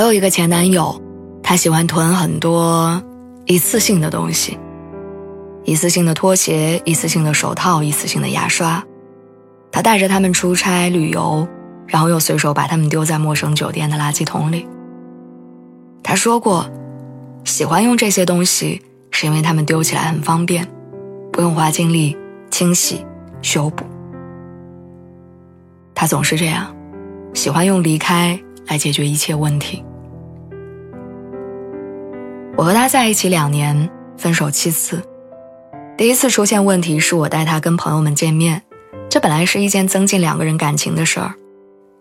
我有一个前男友，他喜欢囤很多一次性的东西，一次性的拖鞋，一次性的手套，一次性的牙刷。他带着他们出差旅游，然后又随手把他们丢在陌生酒店的垃圾桶里。他说过，喜欢用这些东西，是因为他们丢起来很方便，不用花精力清洗修补。他总是这样，喜欢用离开。来解决一切问题。我和他在一起两年，分手七次。第一次出现问题是我带他跟朋友们见面，这本来是一件增进两个人感情的事儿。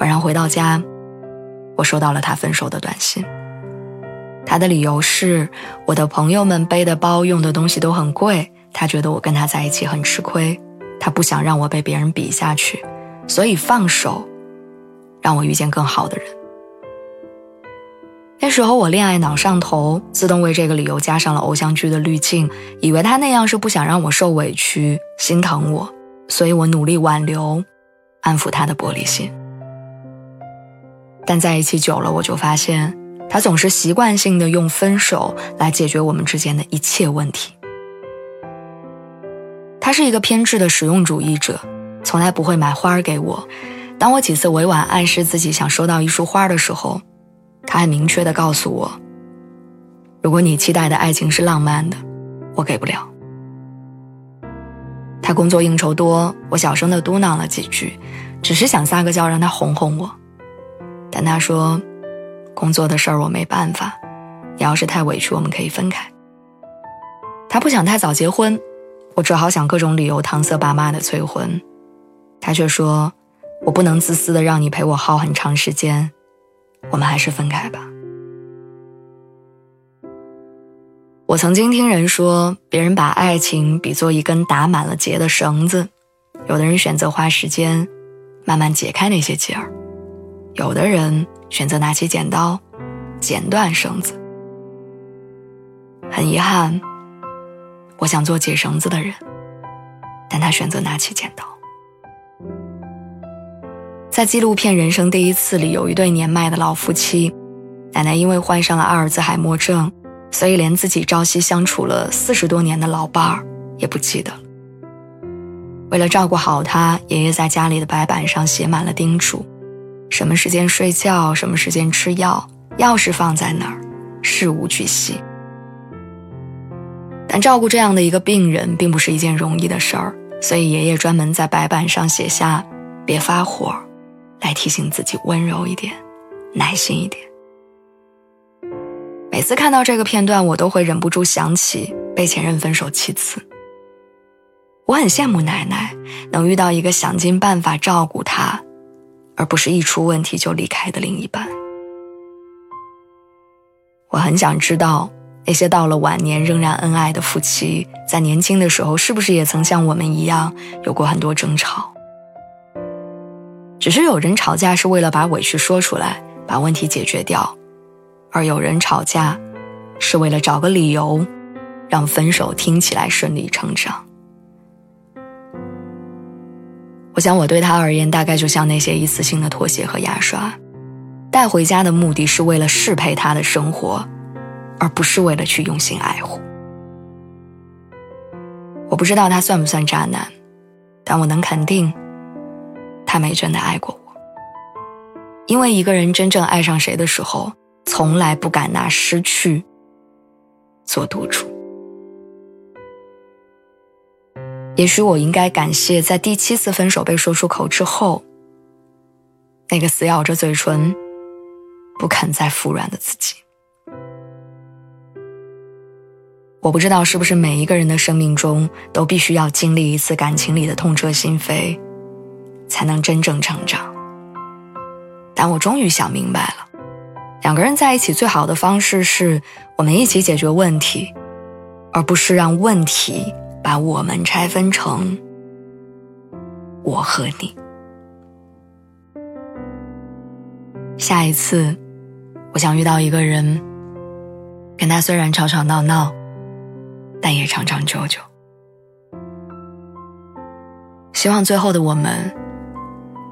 晚上回到家，我收到了他分手的短信。他的理由是我的朋友们背的包、用的东西都很贵，他觉得我跟他在一起很吃亏，他不想让我被别人比下去，所以放手，让我遇见更好的人。那时候我恋爱脑上头，自动为这个理由加上了偶像剧的滤镜，以为他那样是不想让我受委屈、心疼我，所以我努力挽留，安抚他的玻璃心。但在一起久了，我就发现他总是习惯性的用分手来解决我们之间的一切问题。他是一个偏执的实用主义者，从来不会买花给我。当我几次委婉暗示自己想收到一束花的时候，他还明确的告诉我：“如果你期待的爱情是浪漫的，我给不了。”他工作应酬多，我小声的嘟囔了几句，只是想撒个娇让他哄哄我。但他说：“工作的事儿我没办法，你要是太委屈，我们可以分开。”他不想太早结婚，我只好想各种理由搪塞爸妈的催婚。他却说：“我不能自私的让你陪我耗很长时间。”我们还是分开吧。我曾经听人说，别人把爱情比作一根打满了结的绳子，有的人选择花时间慢慢解开那些结儿，有的人选择拿起剪刀剪断绳子。很遗憾，我想做解绳子的人，但他选择拿起剪刀。在纪录片《人生第一次》里，有一对年迈的老夫妻，奶奶因为患上了阿尔兹海默症，所以连自己朝夕相处了四十多年的老伴儿也不记得了。为了照顾好他，爷爷在家里的白板上写满了叮嘱：什么时间睡觉，什么时间吃药，钥匙放在哪儿，事无巨细。但照顾这样的一个病人，并不是一件容易的事儿，所以爷爷专门在白板上写下：别发火。来提醒自己温柔一点，耐心一点。每次看到这个片段，我都会忍不住想起被前任分手七次。我很羡慕奶奶能遇到一个想尽办法照顾她，而不是一出问题就离开的另一半。我很想知道，那些到了晚年仍然恩爱的夫妻，在年轻的时候是不是也曾像我们一样有过很多争吵？只是有人吵架是为了把委屈说出来，把问题解决掉，而有人吵架是为了找个理由，让分手听起来顺理成章。我想我对他而言，大概就像那些一次性的拖鞋和牙刷，带回家的目的是为了适配他的生活，而不是为了去用心爱护。我不知道他算不算渣男，但我能肯定。他没真的爱过我，因为一个人真正爱上谁的时候，从来不敢拿失去做赌注。也许我应该感谢，在第七次分手被说出口之后，那个死咬着嘴唇、不肯再服软的自己。我不知道是不是每一个人的生命中都必须要经历一次感情里的痛彻心扉。才能真正成长。但我终于想明白了，两个人在一起最好的方式是我们一起解决问题，而不是让问题把我们拆分成我和你。下一次，我想遇到一个人，跟他虽然吵吵闹闹，但也长长久久。希望最后的我们，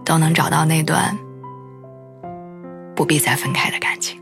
都能找到那段不必再分开的感情。